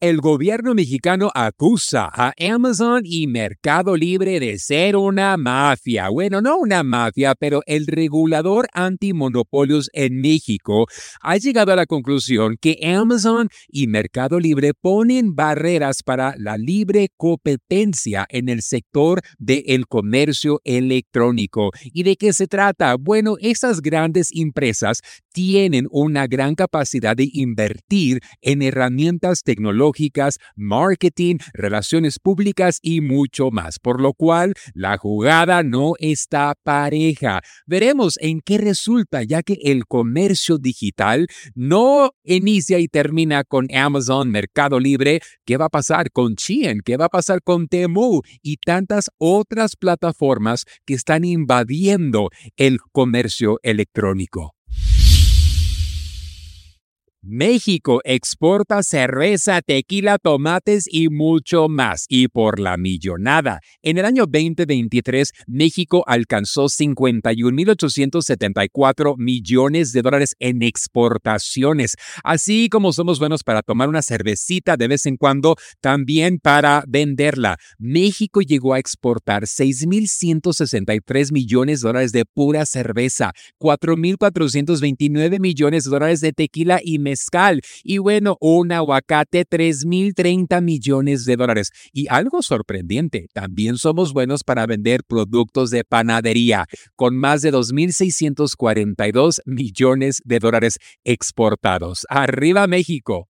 El gobierno mexicano acusa a Amazon y Mercado Libre de ser una mafia. Bueno, no una mafia, pero el regulador antimonopolios en México ha llegado a la conclusión que Amazon y Mercado Libre ponen barreras para la libre competencia en el sector del comercio electrónico. ¿Y de qué se trata? Bueno, esas grandes empresas tienen una gran capacidad de invertir en herramientas tecnológicas marketing, relaciones públicas y mucho más, por lo cual la jugada no está pareja. Veremos en qué resulta, ya que el comercio digital no inicia y termina con Amazon, Mercado Libre. ¿Qué va a pasar con Chien? ¿Qué va a pasar con Temu? Y tantas otras plataformas que están invadiendo el comercio electrónico. México exporta cerveza, tequila, tomates y mucho más, y por la millonada. En el año 2023, México alcanzó 51.874 millones de dólares en exportaciones. Así como somos buenos para tomar una cervecita de vez en cuando, también para venderla. México llegó a exportar 6.163 millones de dólares de pura cerveza, 4.429 millones de dólares de tequila y y bueno, un aguacate 3.030 millones de dólares. Y algo sorprendente, también somos buenos para vender productos de panadería con más de 2.642 millones de dólares exportados. ¡Arriba México!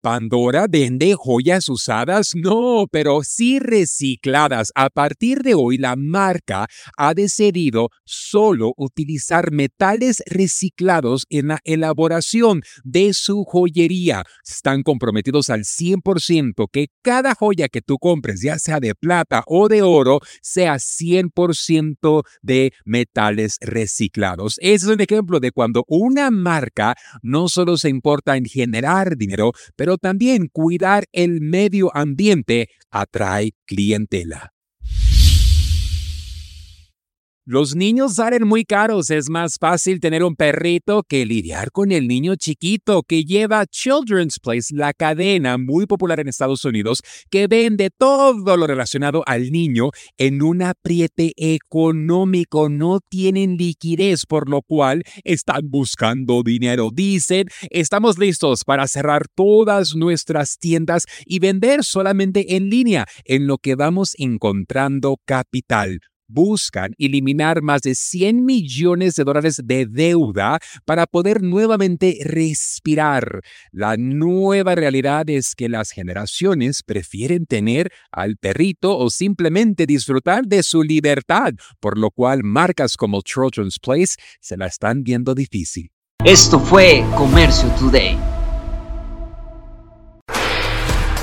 ¿Pandora vende joyas usadas? No, pero sí recicladas. A partir de hoy, la marca ha decidido solo utilizar metales reciclados en la elaboración de su joyería. Están comprometidos al 100% que cada joya que tú compres, ya sea de plata o de oro, sea 100% de metales reciclados. Ese es un ejemplo de cuando una marca no solo se importa en generar dinero, pero pero también cuidar el medio ambiente atrae clientela. Los niños salen muy caros. Es más fácil tener un perrito que lidiar con el niño chiquito que lleva Children's Place, la cadena muy popular en Estados Unidos que vende todo lo relacionado al niño en un apriete económico. No tienen liquidez, por lo cual están buscando dinero. Dicen, estamos listos para cerrar todas nuestras tiendas y vender solamente en línea, en lo que vamos encontrando capital buscan eliminar más de 100 millones de dólares de deuda para poder nuevamente respirar. La nueva realidad es que las generaciones prefieren tener al perrito o simplemente disfrutar de su libertad, por lo cual marcas como Children's Place se la están viendo difícil. Esto fue Comercio Today.